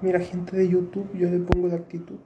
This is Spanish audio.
Mira, gente de YouTube, yo le pongo la actitud.